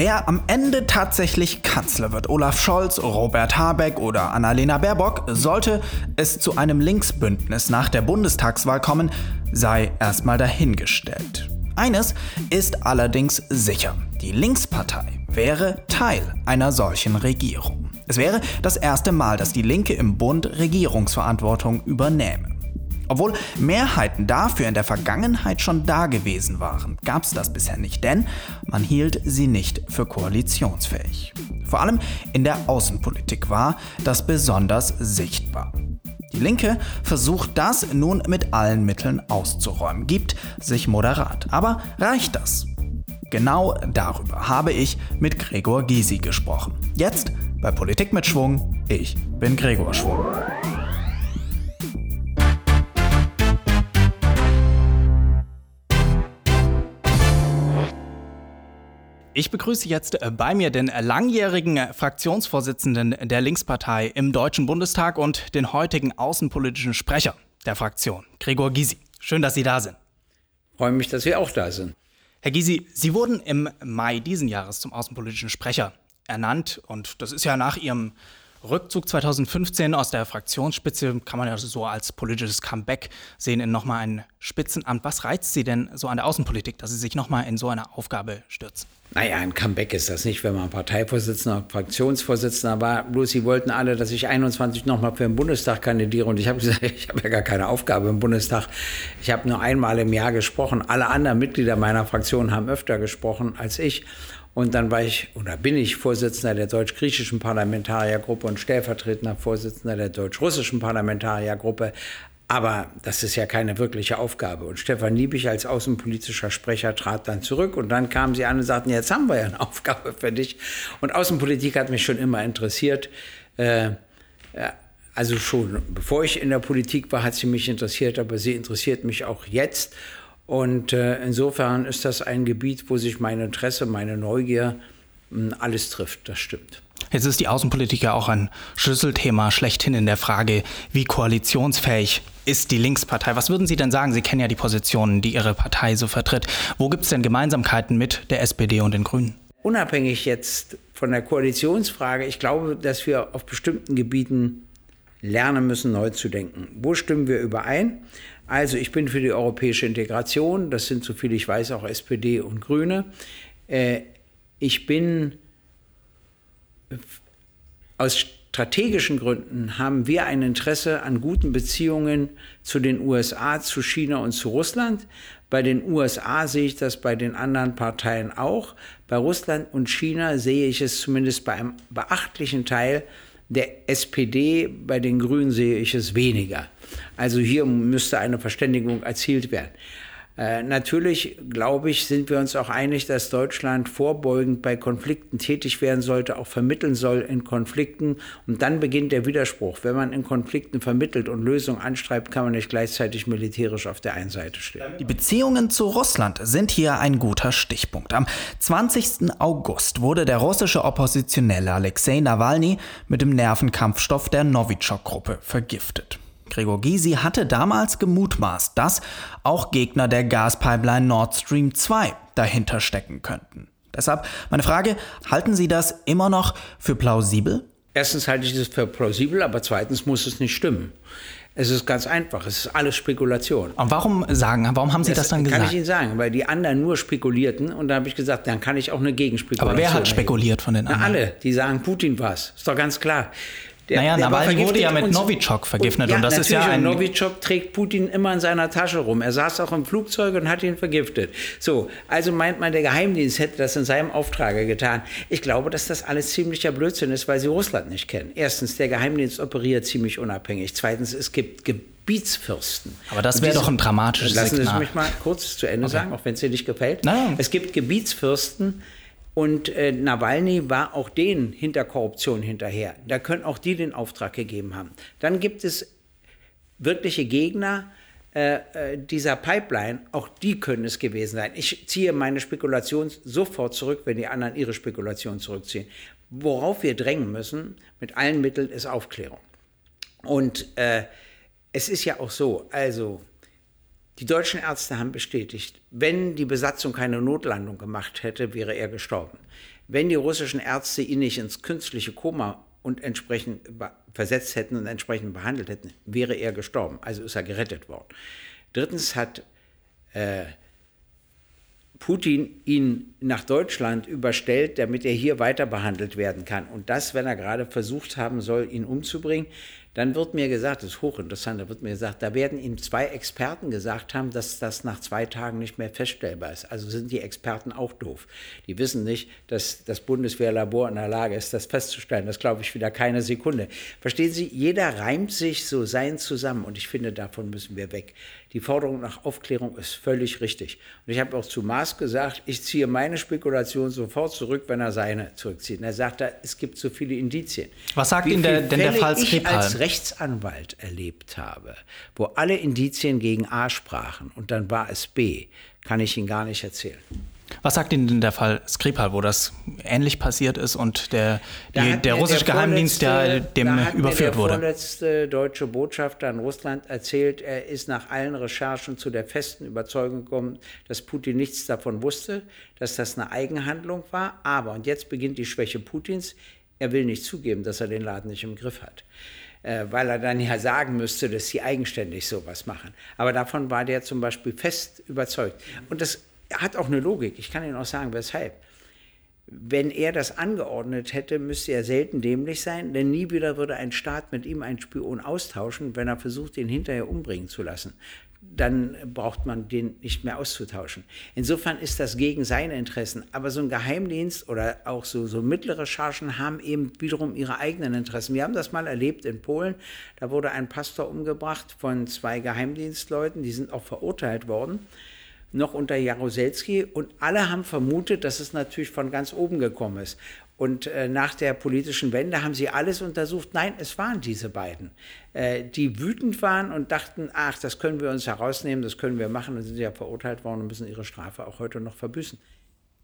Wer am Ende tatsächlich Kanzler wird, Olaf Scholz, Robert Habeck oder Annalena Baerbock, sollte es zu einem Linksbündnis nach der Bundestagswahl kommen, sei erstmal dahingestellt. Eines ist allerdings sicher. Die Linkspartei wäre Teil einer solchen Regierung. Es wäre das erste Mal, dass die Linke im Bund Regierungsverantwortung übernähme. Obwohl Mehrheiten dafür in der Vergangenheit schon da gewesen waren, gab es das bisher nicht, denn man hielt sie nicht für koalitionsfähig. Vor allem in der Außenpolitik war das besonders sichtbar. Die Linke versucht das nun mit allen Mitteln auszuräumen, gibt sich moderat. Aber reicht das? Genau darüber habe ich mit Gregor Gysi gesprochen. Jetzt bei Politik mit Schwung. Ich bin Gregor Schwung. Ich begrüße jetzt äh, bei mir den langjährigen Fraktionsvorsitzenden der Linkspartei im Deutschen Bundestag und den heutigen außenpolitischen Sprecher der Fraktion, Gregor Gysi. Schön, dass Sie da sind. Ich freue mich, dass wir auch da sind. Herr Gysi, Sie wurden im Mai diesen Jahres zum außenpolitischen Sprecher ernannt und das ist ja nach Ihrem Rückzug 2015 aus der Fraktionsspitze kann man ja so als politisches Comeback sehen in nochmal ein Spitzenamt. Was reizt Sie denn so an der Außenpolitik, dass Sie sich nochmal in so eine Aufgabe stürzen? Naja, ein Comeback ist das nicht, wenn man Parteivorsitzender, Fraktionsvorsitzender war. Bloß sie wollten alle, dass ich 21 nochmal für den Bundestag kandidiere. Und ich habe gesagt, ich habe ja gar keine Aufgabe im Bundestag. Ich habe nur einmal im Jahr gesprochen. Alle anderen Mitglieder meiner Fraktion haben öfter gesprochen als ich. Und dann war ich oder bin ich Vorsitzender der deutsch-griechischen Parlamentariergruppe und stellvertretender Vorsitzender der deutsch-russischen Parlamentariergruppe. Aber das ist ja keine wirkliche Aufgabe. Und Stefan Liebig als außenpolitischer Sprecher trat dann zurück und dann kamen sie an und sagten, jetzt haben wir ja eine Aufgabe für dich. Und Außenpolitik hat mich schon immer interessiert. Äh, also schon bevor ich in der Politik war, hat sie mich interessiert, aber sie interessiert mich auch jetzt. Und äh, insofern ist das ein Gebiet, wo sich mein Interesse, meine Neugier, mh, alles trifft. Das stimmt. Jetzt ist die Außenpolitik ja auch ein Schlüsselthema schlechthin in der Frage, wie koalitionsfähig ist die Linkspartei. Was würden Sie denn sagen? Sie kennen ja die Positionen, die Ihre Partei so vertritt. Wo gibt es denn Gemeinsamkeiten mit der SPD und den Grünen? Unabhängig jetzt von der Koalitionsfrage, ich glaube, dass wir auf bestimmten Gebieten lernen müssen, neu zu denken. Wo stimmen wir überein? Also ich bin für die europäische Integration, das sind, soviel ich weiß, auch SPD und Grüne. Äh, ich bin aus strategischen Gründen haben wir ein Interesse an guten Beziehungen zu den USA, zu China und zu Russland. Bei den USA sehe ich das bei den anderen Parteien auch. Bei Russland und China sehe ich es zumindest bei einem beachtlichen Teil der SPD, bei den Grünen sehe ich es weniger. Also hier müsste eine Verständigung erzielt werden. Äh, natürlich, glaube ich, sind wir uns auch einig, dass Deutschland vorbeugend bei Konflikten tätig werden sollte, auch vermitteln soll in Konflikten. Und dann beginnt der Widerspruch. Wenn man in Konflikten vermittelt und Lösungen anstreibt, kann man nicht gleichzeitig militärisch auf der einen Seite stehen. Die Beziehungen zu Russland sind hier ein guter Stichpunkt. Am 20. August wurde der russische Oppositionelle Alexei Nawalny mit dem Nervenkampfstoff der Novichok-Gruppe vergiftet. Gregor Gysi hatte damals gemutmaßt, dass auch Gegner der Gaspipeline Nord Stream 2 dahinter stecken könnten. Deshalb meine Frage, halten Sie das immer noch für plausibel? Erstens halte ich das für plausibel, aber zweitens muss es nicht stimmen. Es ist ganz einfach, es ist alles Spekulation. Und warum sagen, warum haben Sie das, das dann gesagt? Kann ich Ihnen sagen, weil die anderen nur spekulierten und da habe ich gesagt, dann kann ich auch eine Gegenspekulation. Aber wer hat spekuliert von den anderen? Na, alle, die sagen, Putin war's. Ist doch ganz klar. Der, naja, der Nawalny wurde ja mit Novichok vergiftet. Und, ja, und das ist ja ein. Novichok trägt Putin immer in seiner Tasche rum. Er saß auch im Flugzeug und hat ihn vergiftet. So, also meint man, der Geheimdienst hätte das in seinem Auftrage getan. Ich glaube, dass das alles ziemlicher Blödsinn ist, weil sie Russland nicht kennen. Erstens, der Geheimdienst operiert ziemlich unabhängig. Zweitens, es gibt Gebietsfürsten. Aber das wäre doch ein dramatisches Lassen Signal. Lassen Sie mich mal kurz zu Ende okay. sagen, auch wenn es dir nicht gefällt. Nein. Es gibt Gebietsfürsten, und äh, Nawalny war auch denen hinter Korruption hinterher. Da können auch die den Auftrag gegeben haben. Dann gibt es wirkliche Gegner äh, äh, dieser Pipeline. Auch die können es gewesen sein. Ich ziehe meine Spekulation sofort zurück, wenn die anderen ihre Spekulation zurückziehen. Worauf wir drängen müssen, mit allen Mitteln, ist Aufklärung. Und äh, es ist ja auch so, also die deutschen Ärzte haben bestätigt, wenn die Besatzung keine Notlandung gemacht hätte, wäre er gestorben. Wenn die russischen Ärzte ihn nicht ins künstliche Koma und entsprechend versetzt hätten und entsprechend behandelt hätten, wäre er gestorben. Also ist er gerettet worden. Drittens hat äh, Putin ihn nach Deutschland überstellt, damit er hier weiter behandelt werden kann. Und das, wenn er gerade versucht haben soll, ihn umzubringen, dann wird mir gesagt, das ist hochinteressant, da wird mir gesagt, da werden ihm zwei Experten gesagt haben, dass das nach zwei Tagen nicht mehr feststellbar ist. Also sind die Experten auch doof. Die wissen nicht, dass das Bundeswehrlabor in der Lage ist, das festzustellen. Das glaube ich wieder keine Sekunde. Verstehen Sie, jeder reimt sich so sein zusammen und ich finde, davon müssen wir weg. Die Forderung nach Aufklärung ist völlig richtig. Und ich habe auch zu Maas gesagt, ich ziehe meine Spekulation sofort zurück, wenn er seine zurückzieht. Und er sagt, es gibt so viele Indizien. Was sagt Ihnen der, denn der Fall Skripal? Rechtsanwalt erlebt habe, wo alle Indizien gegen A sprachen und dann war es B, kann ich Ihnen gar nicht erzählen. Was sagt Ihnen denn der Fall Skripal, wo das ähnlich passiert ist und der, die, der russische der Geheimdienst ja dem überführt wurde? Der vorletzte deutsche Botschafter in Russland erzählt, er ist nach allen Recherchen zu der festen Überzeugung gekommen, dass Putin nichts davon wusste, dass das eine Eigenhandlung war. Aber, und jetzt beginnt die Schwäche Putins, er will nicht zugeben, dass er den Laden nicht im Griff hat. Äh, weil er dann ja sagen müsste, dass sie eigenständig sowas machen. Aber davon war der zum Beispiel fest überzeugt. Und das hat auch eine Logik. Ich kann Ihnen auch sagen, weshalb. Wenn er das angeordnet hätte, müsste er selten dämlich sein, denn nie wieder würde ein Staat mit ihm einen Spion austauschen, wenn er versucht, ihn hinterher umbringen zu lassen. Dann braucht man den nicht mehr auszutauschen. Insofern ist das gegen seine Interessen. Aber so ein Geheimdienst oder auch so, so mittlere Chargen haben eben wiederum ihre eigenen Interessen. Wir haben das mal erlebt in Polen. Da wurde ein Pastor umgebracht von zwei Geheimdienstleuten. Die sind auch verurteilt worden noch unter Jaroselski und alle haben vermutet, dass es natürlich von ganz oben gekommen ist. Und äh, nach der politischen Wende haben sie alles untersucht. Nein, es waren diese beiden, äh, die wütend waren und dachten, ach, das können wir uns herausnehmen, das können wir machen. Dann sind sie ja verurteilt worden und müssen ihre Strafe auch heute noch verbüßen.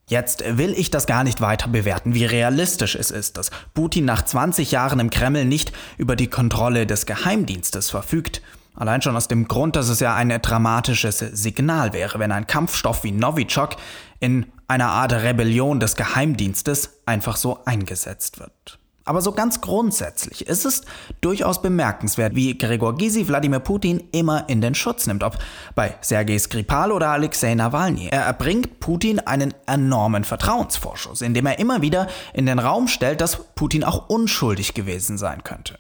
Jetzt will ich das gar nicht weiter bewerten, wie realistisch es ist, dass Putin nach 20 Jahren im Kreml nicht über die Kontrolle des Geheimdienstes verfügt. Allein schon aus dem Grund, dass es ja ein dramatisches Signal wäre, wenn ein Kampfstoff wie Novichok in einer Art Rebellion des Geheimdienstes einfach so eingesetzt wird. Aber so ganz grundsätzlich ist es durchaus bemerkenswert, wie Gregor Gysi Wladimir Putin immer in den Schutz nimmt, ob bei Sergei Skripal oder Alexei Nawalny. Er erbringt Putin einen enormen Vertrauensvorschuss, indem er immer wieder in den Raum stellt, dass Putin auch unschuldig gewesen sein könnte.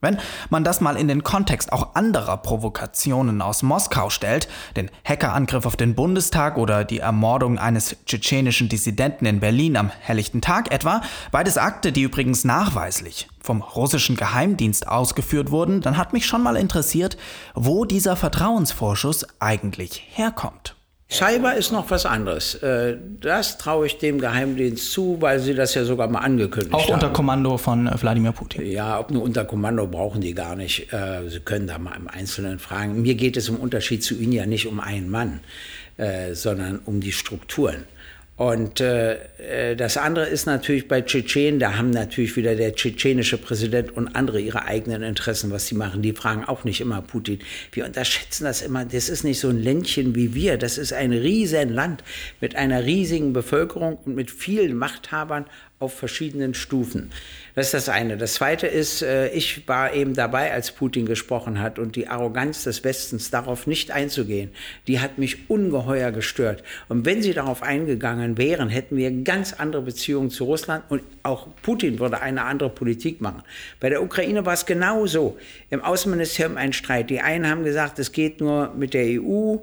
Wenn man das mal in den Kontext auch anderer Provokationen aus Moskau stellt, den Hackerangriff auf den Bundestag oder die Ermordung eines tschetschenischen Dissidenten in Berlin am helllichten Tag etwa, beides Akte, die übrigens nachweislich vom russischen Geheimdienst ausgeführt wurden, dann hat mich schon mal interessiert, wo dieser Vertrauensvorschuss eigentlich herkommt. Cyber ist noch was anderes. Äh, das traue ich dem Geheimdienst zu, weil sie das ja sogar mal angekündigt haben. Auch unter Kommando von äh, Wladimir Putin. Ja, ob nur unter Kommando brauchen die gar nicht. Äh, sie können da mal im Einzelnen fragen. Mir geht es im Unterschied zu Ihnen ja nicht um einen Mann, sondern um die Strukturen. Und äh, äh, das andere ist natürlich bei Tschetschenen, da haben natürlich wieder der tschetschenische Präsident und andere ihre eigenen Interessen, was sie machen. Die fragen auch nicht immer Putin. Wir unterschätzen das immer. Das ist nicht so ein Ländchen wie wir. Das ist ein riesen Land mit einer riesigen Bevölkerung und mit vielen Machthabern auf verschiedenen Stufen. Das ist das eine. Das zweite ist, äh, ich war eben dabei, als Putin gesprochen hat und die Arroganz des Westens darauf nicht einzugehen, die hat mich ungeheuer gestört. Und wenn sie darauf eingegangen wären, hätten wir ganz andere Beziehungen zu Russland und auch Putin würde eine andere Politik machen. Bei der Ukraine war es genau so. Im Außenministerium ein Streit. Die einen haben gesagt, es geht nur mit der EU,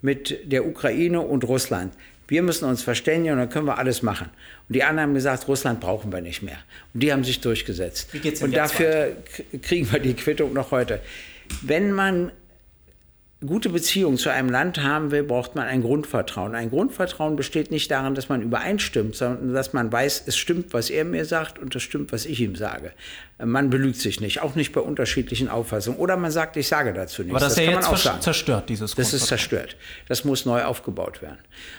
mit der Ukraine und Russland. Wir müssen uns verständigen und dann können wir alles machen. Und die anderen haben gesagt, Russland brauchen wir nicht mehr. Und die haben sich durchgesetzt. Wie geht's denn und dafür weiter? kriegen wir die Quittung noch heute. Wenn man gute Beziehung zu einem Land haben will, braucht man ein Grundvertrauen. Ein Grundvertrauen besteht nicht darin, dass man übereinstimmt, sondern dass man weiß, es stimmt, was er mir sagt und es stimmt, was ich ihm sage. Man belügt sich nicht, auch nicht bei unterschiedlichen Auffassungen. Oder man sagt, ich sage dazu nichts. Aber das, das ist ja jetzt auch zerstört, dieses Das ist zerstört. Das muss neu aufgebaut werden.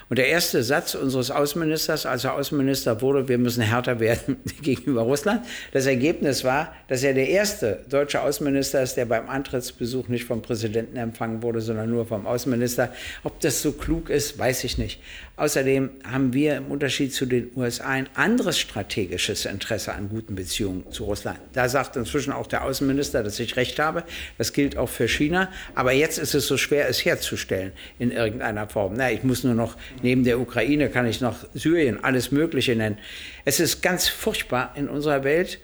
Und der erste Satz unseres Außenministers, als er Außenminister wurde, wir müssen härter werden gegenüber Russland. Das Ergebnis war, dass er der erste deutsche Außenminister ist, der beim Antrittsbesuch nicht vom Präsidenten empfangen wurde, wurde, sondern nur vom Außenminister. Ob das so klug ist, weiß ich nicht. Außerdem haben wir im Unterschied zu den USA ein anderes strategisches Interesse an guten Beziehungen zu Russland. Da sagt inzwischen auch der Außenminister, dass ich recht habe. Das gilt auch für China. Aber jetzt ist es so schwer, es herzustellen in irgendeiner Form. Na, ich muss nur noch, neben der Ukraine kann ich noch Syrien, alles Mögliche nennen. Es ist ganz furchtbar in unserer Welt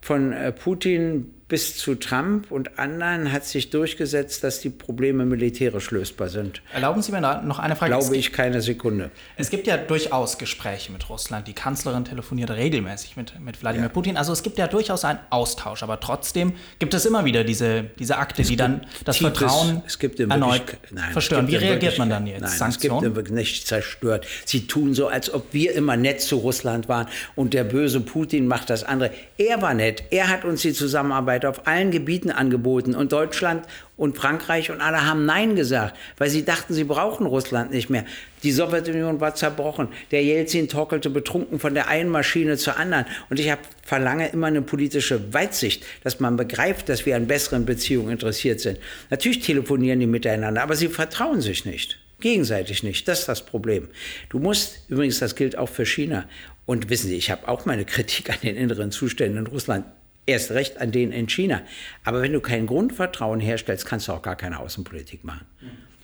von äh, Putin bis zu Trump und anderen hat sich durchgesetzt, dass die Probleme militärisch lösbar sind. Erlauben Sie mir noch eine Frage? Glaube ich keine Sekunde. Es gibt ja durchaus Gespräche mit Russland. Die Kanzlerin telefoniert regelmäßig mit, mit Wladimir ja. Putin. Also es gibt ja durchaus einen Austausch. Aber trotzdem gibt es immer wieder diese, diese Akte, es die dann das tiefes, Vertrauen es gibt erneut nein, verstören. Wie reagiert man dann jetzt? Nein, Sanktionen? es gibt nicht zerstört. Sie tun so, als ob wir immer nett zu Russland waren und der böse Putin macht das andere. Er war nett. Er hat uns die Zusammenarbeit Zusammenarbeit auf allen Gebieten angeboten und Deutschland und Frankreich und alle haben Nein gesagt, weil sie dachten, sie brauchen Russland nicht mehr. Die Sowjetunion war zerbrochen. Der Jelzin torkelte betrunken von der einen Maschine zur anderen. Und ich habe verlange immer eine politische Weitsicht, dass man begreift, dass wir an besseren Beziehungen interessiert sind. Natürlich telefonieren die miteinander, aber sie vertrauen sich nicht. Gegenseitig nicht. Das ist das Problem. Du musst, übrigens, das gilt auch für China. Und wissen Sie, ich habe auch meine Kritik an den inneren Zuständen in Russland Erst recht an denen in China. Aber wenn du kein Grundvertrauen herstellst, kannst du auch gar keine Außenpolitik machen.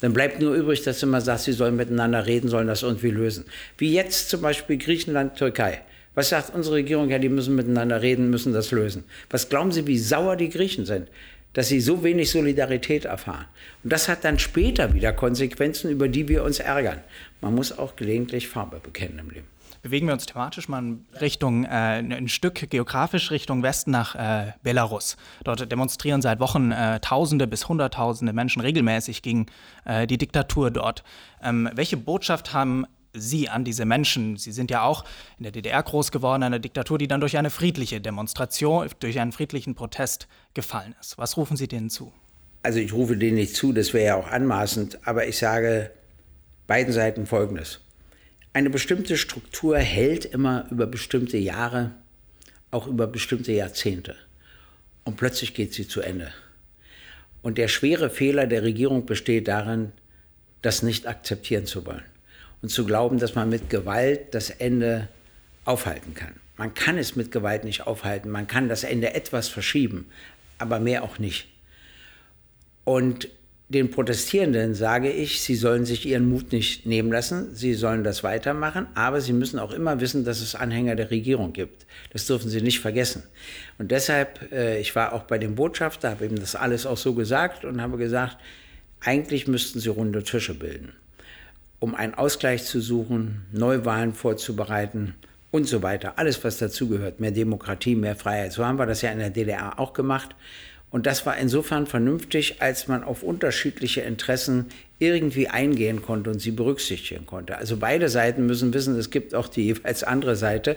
Dann bleibt nur übrig, dass du immer sagst, sie sollen miteinander reden, sollen das irgendwie lösen. Wie jetzt zum Beispiel Griechenland, Türkei. Was sagt unsere Regierung? Ja, die müssen miteinander reden, müssen das lösen. Was glauben Sie, wie sauer die Griechen sind? Dass sie so wenig Solidarität erfahren. Und das hat dann später wieder Konsequenzen, über die wir uns ärgern. Man muss auch gelegentlich Farbe bekennen im Leben bewegen wir uns thematisch mal Richtung, äh, ein Stück geografisch Richtung Westen nach äh, Belarus. Dort demonstrieren seit Wochen äh, Tausende bis Hunderttausende Menschen regelmäßig gegen äh, die Diktatur dort. Ähm, welche Botschaft haben Sie an diese Menschen? Sie sind ja auch in der DDR groß geworden, eine Diktatur, die dann durch eine friedliche Demonstration, durch einen friedlichen Protest gefallen ist. Was rufen Sie denen zu? Also ich rufe denen nicht zu, das wäre ja auch anmaßend, aber ich sage beiden Seiten Folgendes. Eine bestimmte Struktur hält immer über bestimmte Jahre, auch über bestimmte Jahrzehnte. Und plötzlich geht sie zu Ende. Und der schwere Fehler der Regierung besteht darin, das nicht akzeptieren zu wollen und zu glauben, dass man mit Gewalt das Ende aufhalten kann. Man kann es mit Gewalt nicht aufhalten, man kann das Ende etwas verschieben, aber mehr auch nicht. Und den Protestierenden sage ich, sie sollen sich ihren Mut nicht nehmen lassen, sie sollen das weitermachen, aber sie müssen auch immer wissen, dass es Anhänger der Regierung gibt. Das dürfen sie nicht vergessen. Und deshalb, äh, ich war auch bei dem Botschafter, habe ihm das alles auch so gesagt und habe gesagt, eigentlich müssten sie runde Tische bilden, um einen Ausgleich zu suchen, Neuwahlen vorzubereiten und so weiter. Alles, was dazugehört, mehr Demokratie, mehr Freiheit. So haben wir das ja in der DDR auch gemacht. Und das war insofern vernünftig, als man auf unterschiedliche Interessen irgendwie eingehen konnte und sie berücksichtigen konnte. Also beide Seiten müssen wissen, es gibt auch die jeweils andere Seite.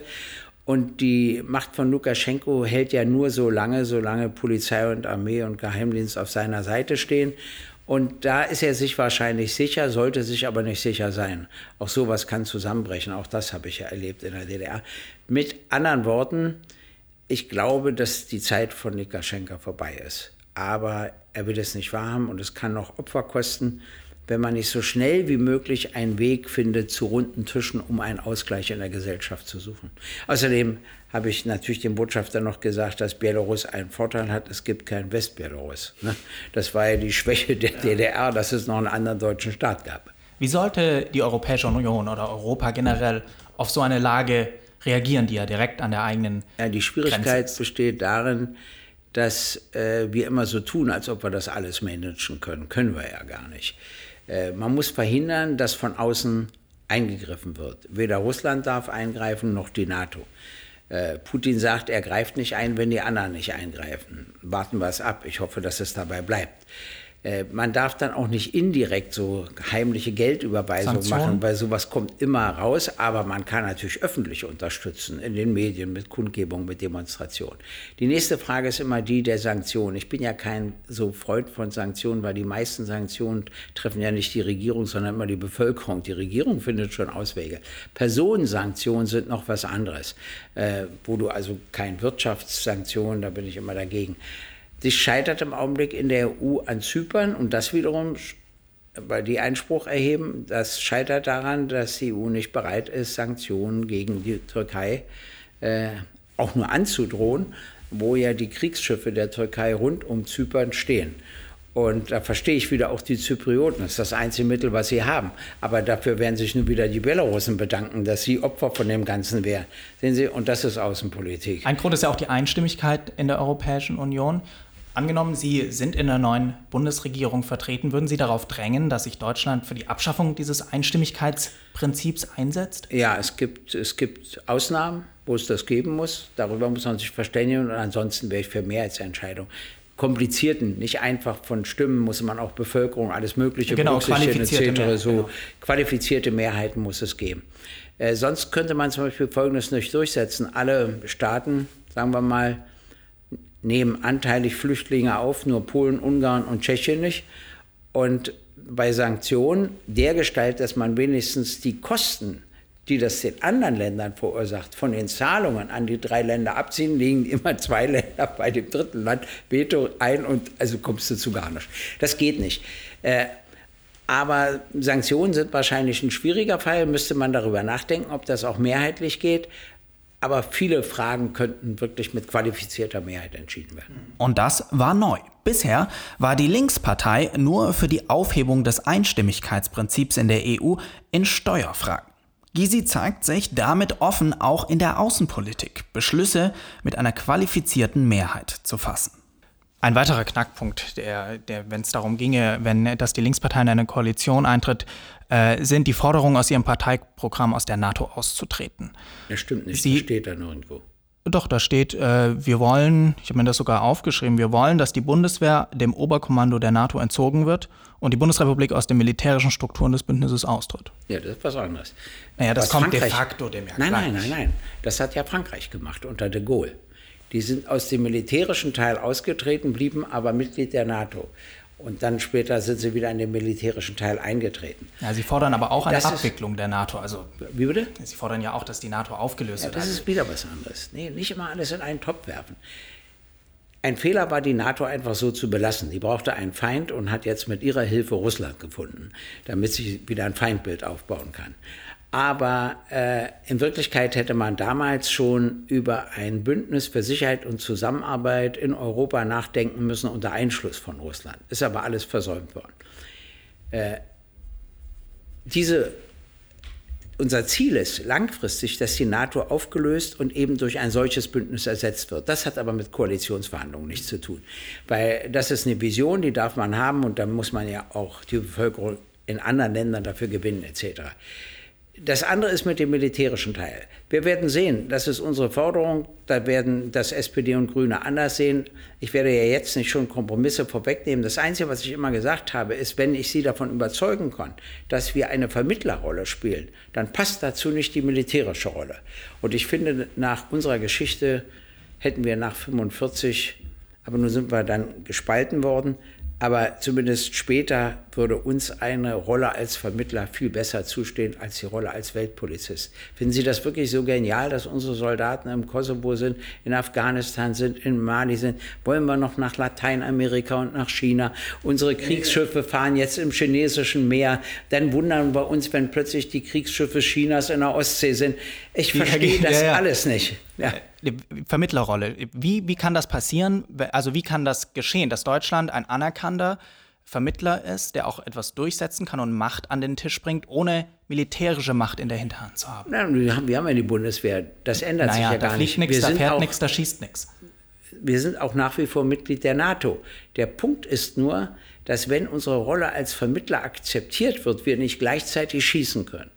Und die Macht von Lukaschenko hält ja nur so lange, solange Polizei und Armee und Geheimdienst auf seiner Seite stehen. Und da ist er sich wahrscheinlich sicher, sollte sich aber nicht sicher sein. Auch sowas kann zusammenbrechen. Auch das habe ich ja erlebt in der DDR. Mit anderen Worten, ich glaube, dass die Zeit von Lukaschenka vorbei ist. Aber er will es nicht wahrhaben und es kann noch Opfer kosten, wenn man nicht so schnell wie möglich einen Weg findet zu runden Tischen, um einen Ausgleich in der Gesellschaft zu suchen. Außerdem habe ich natürlich dem Botschafter noch gesagt, dass Belarus einen Vorteil hat, es gibt kein Westbelarus. Ne? Das war ja die Schwäche der DDR, dass es noch einen anderen deutschen Staat gab. Wie sollte die Europäische Union oder Europa generell auf so eine Lage reagieren die ja direkt an der eigenen. Ja, die Schwierigkeit Grenze. besteht darin, dass äh, wir immer so tun, als ob wir das alles managen können. Können wir ja gar nicht. Äh, man muss verhindern, dass von außen eingegriffen wird. Weder Russland darf eingreifen, noch die NATO. Äh, Putin sagt, er greift nicht ein, wenn die anderen nicht eingreifen. Warten wir es ab. Ich hoffe, dass es dabei bleibt. Äh, man darf dann auch nicht indirekt so heimliche Geldüberweisungen machen, weil sowas kommt immer raus. Aber man kann natürlich öffentlich unterstützen, in den Medien, mit Kundgebungen, mit Demonstrationen. Die nächste Frage ist immer die der Sanktionen. Ich bin ja kein so Freund von Sanktionen, weil die meisten Sanktionen treffen ja nicht die Regierung, sondern immer die Bevölkerung. Die Regierung findet schon Auswege. Personensanktionen sind noch was anderes, äh, wo du also kein Wirtschaftssanktionen, da bin ich immer dagegen. Das scheitert im Augenblick in der EU an Zypern und das wiederum weil die Einspruch erheben. Das scheitert daran, dass die EU nicht bereit ist, Sanktionen gegen die Türkei äh, auch nur anzudrohen, wo ja die Kriegsschiffe der Türkei rund um Zypern stehen. Und da verstehe ich wieder auch die Zyprioten. Das ist das einzige Mittel, was sie haben. Aber dafür werden sich nun wieder die Belarusen bedanken, dass sie Opfer von dem Ganzen wären. Sehen Sie, und das ist Außenpolitik. Ein Grund ist ja auch die Einstimmigkeit in der Europäischen Union. Angenommen, Sie sind in der neuen Bundesregierung vertreten, würden Sie darauf drängen, dass sich Deutschland für die Abschaffung dieses Einstimmigkeitsprinzips einsetzt? Ja, es gibt, es gibt Ausnahmen, wo es das geben muss. Darüber muss man sich verständigen und ansonsten wäre ich für Mehrheitsentscheidung komplizierten, nicht einfach von Stimmen, muss man auch Bevölkerung, alles Mögliche genau, qualifizierte etc. So genau. qualifizierte Mehrheiten muss es geben. Äh, sonst könnte man zum Beispiel Folgendes nicht durchsetzen. Alle Staaten, sagen wir mal, nehmen anteilig Flüchtlinge auf, nur Polen, Ungarn und Tschechien nicht. Und bei Sanktionen der Gestalt, dass man wenigstens die Kosten, die das den anderen Ländern verursacht, von den Zahlungen an die drei Länder abziehen, liegen immer zwei Länder bei dem dritten Land Veto ein und also kommst du zu gar nicht. Das geht nicht. Äh, aber Sanktionen sind wahrscheinlich ein schwieriger Fall, müsste man darüber nachdenken, ob das auch mehrheitlich geht. Aber viele Fragen könnten wirklich mit qualifizierter Mehrheit entschieden werden. Und das war neu. Bisher war die Linkspartei nur für die Aufhebung des Einstimmigkeitsprinzips in der EU in Steuerfragen. Gysi zeigt sich damit offen, auch in der Außenpolitik Beschlüsse mit einer qualifizierten Mehrheit zu fassen. Ein weiterer Knackpunkt, der, der wenn es darum ginge, wenn dass die Linkspartei in eine Koalition eintritt, äh, sind die Forderungen aus ihrem Parteiprogramm aus der NATO auszutreten. Das stimmt nicht, Sie, das steht da nirgendwo. Doch, da steht, äh, wir wollen, ich habe mir das sogar aufgeschrieben, wir wollen, dass die Bundeswehr dem Oberkommando der NATO entzogen wird und die Bundesrepublik aus den militärischen Strukturen des Bündnisses austritt. Ja, das ist was anderes. Naja, das was kommt Frankreich, de facto dem ja Nein, nein, nein, nein. Das hat ja Frankreich gemacht unter de Gaulle. Die sind aus dem militärischen Teil ausgetreten, blieben aber Mitglied der NATO. Und dann später sind sie wieder in den militärischen Teil eingetreten. Ja, Sie fordern aber auch eine das Abwicklung ist, der NATO. Also, wie bitte? Sie fordern ja auch, dass die NATO aufgelöst ja, wird. Das ist wieder was anderes. Nee, nicht immer alles in einen Topf werfen. Ein Fehler war, die NATO einfach so zu belassen. Die brauchte einen Feind und hat jetzt mit ihrer Hilfe Russland gefunden, damit sie wieder ein Feindbild aufbauen kann. Aber äh, in Wirklichkeit hätte man damals schon über ein Bündnis für Sicherheit und Zusammenarbeit in Europa nachdenken müssen unter Einschluss von Russland. Ist aber alles versäumt worden. Äh, diese, unser Ziel ist langfristig, dass die NATO aufgelöst und eben durch ein solches Bündnis ersetzt wird. Das hat aber mit Koalitionsverhandlungen nichts zu tun. Weil das ist eine Vision, die darf man haben und dann muss man ja auch die Bevölkerung in anderen Ländern dafür gewinnen etc. Das andere ist mit dem militärischen Teil. Wir werden sehen, das ist unsere Forderung, da werden das SPD und Grüne anders sehen. Ich werde ja jetzt nicht schon Kompromisse vorwegnehmen. Das Einzige, was ich immer gesagt habe, ist, wenn ich Sie davon überzeugen kann, dass wir eine Vermittlerrolle spielen, dann passt dazu nicht die militärische Rolle. Und ich finde, nach unserer Geschichte hätten wir nach 45, aber nun sind wir dann gespalten worden, aber zumindest später würde uns eine Rolle als Vermittler viel besser zustehen als die Rolle als Weltpolizist. Finden Sie das wirklich so genial, dass unsere Soldaten im Kosovo sind, in Afghanistan sind, in Mali sind? Wollen wir noch nach Lateinamerika und nach China? Unsere Kriegsschiffe fahren jetzt im chinesischen Meer. Dann wundern wir uns, wenn plötzlich die Kriegsschiffe Chinas in der Ostsee sind. Ich verstehe das ja, ja. alles nicht. Ja. Äh, Vermittlerrolle. Wie, wie kann das passieren? Also wie kann das geschehen, dass Deutschland ein anerkannter Vermittler ist, der auch etwas durchsetzen kann und Macht an den Tisch bringt, ohne militärische Macht in der Hinterhand zu haben? Na, wir, haben wir haben ja die Bundeswehr. Das ändert naja, sich ja gar nicht. Nix, da fährt nichts, da schießt nichts. Wir sind auch nach wie vor Mitglied der NATO. Der Punkt ist nur, dass wenn unsere Rolle als Vermittler akzeptiert wird, wir nicht gleichzeitig schießen können.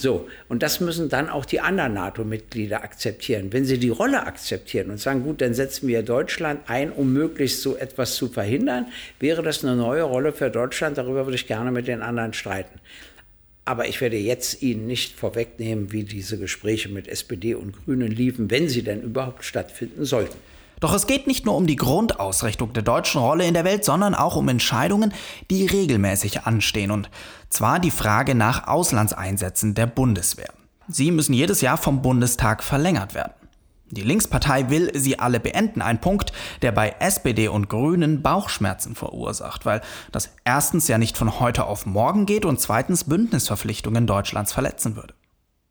So, und das müssen dann auch die anderen NATO-Mitglieder akzeptieren. Wenn sie die Rolle akzeptieren und sagen, gut, dann setzen wir Deutschland ein, um möglichst so etwas zu verhindern, wäre das eine neue Rolle für Deutschland. Darüber würde ich gerne mit den anderen streiten. Aber ich werde jetzt Ihnen nicht vorwegnehmen, wie diese Gespräche mit SPD und Grünen liefen, wenn sie denn überhaupt stattfinden sollten. Doch es geht nicht nur um die Grundausrichtung der deutschen Rolle in der Welt, sondern auch um Entscheidungen, die regelmäßig anstehen. Und zwar die Frage nach Auslandseinsätzen der Bundeswehr. Sie müssen jedes Jahr vom Bundestag verlängert werden. Die Linkspartei will sie alle beenden. Ein Punkt, der bei SPD und Grünen Bauchschmerzen verursacht, weil das erstens ja nicht von heute auf morgen geht und zweitens Bündnisverpflichtungen Deutschlands verletzen würde.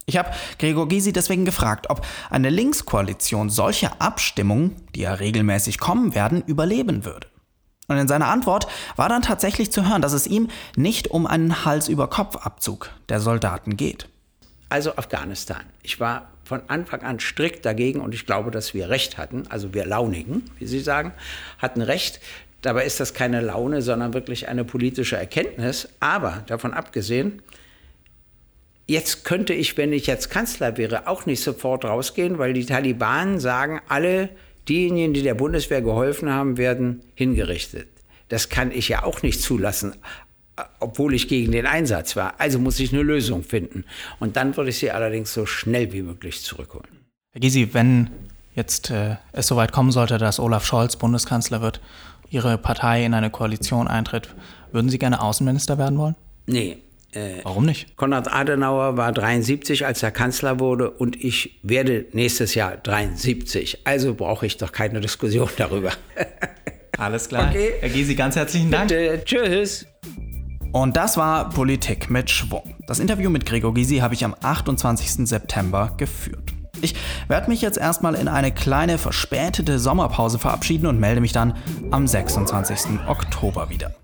Ich habe Gregor Gysi deswegen gefragt, ob eine Linkskoalition solche Abstimmungen, die ja regelmäßig kommen werden, überleben würde. Und in seiner Antwort war dann tatsächlich zu hören, dass es ihm nicht um einen Hals-über-Kopf-Abzug der Soldaten geht. Also Afghanistan. Ich war von Anfang an strikt dagegen und ich glaube, dass wir recht hatten, also wir Launigen, wie Sie sagen, hatten recht. Dabei ist das keine Laune, sondern wirklich eine politische Erkenntnis. Aber davon abgesehen, jetzt könnte ich, wenn ich jetzt Kanzler wäre, auch nicht sofort rausgehen, weil die Taliban sagen, alle diejenigen, die der Bundeswehr geholfen haben, werden hingerichtet. Das kann ich ja auch nicht zulassen obwohl ich gegen den Einsatz war. Also muss ich eine Lösung finden. Und dann würde ich sie allerdings so schnell wie möglich zurückholen. Herr Gysi, wenn jetzt äh, es soweit kommen sollte, dass Olaf Scholz Bundeskanzler wird, Ihre Partei in eine Koalition eintritt, würden Sie gerne Außenminister werden wollen? Nee. Äh, Warum nicht? Konrad Adenauer war 73, als er Kanzler wurde, und ich werde nächstes Jahr 73. Also brauche ich doch keine Diskussion darüber. Alles klar. Okay. Herr Gysi, ganz herzlichen Dank. Bitte. Tschüss. Und das war Politik mit Schwung. Das Interview mit Gregor Gysi habe ich am 28. September geführt. Ich werde mich jetzt erstmal in eine kleine verspätete Sommerpause verabschieden und melde mich dann am 26. Oktober wieder.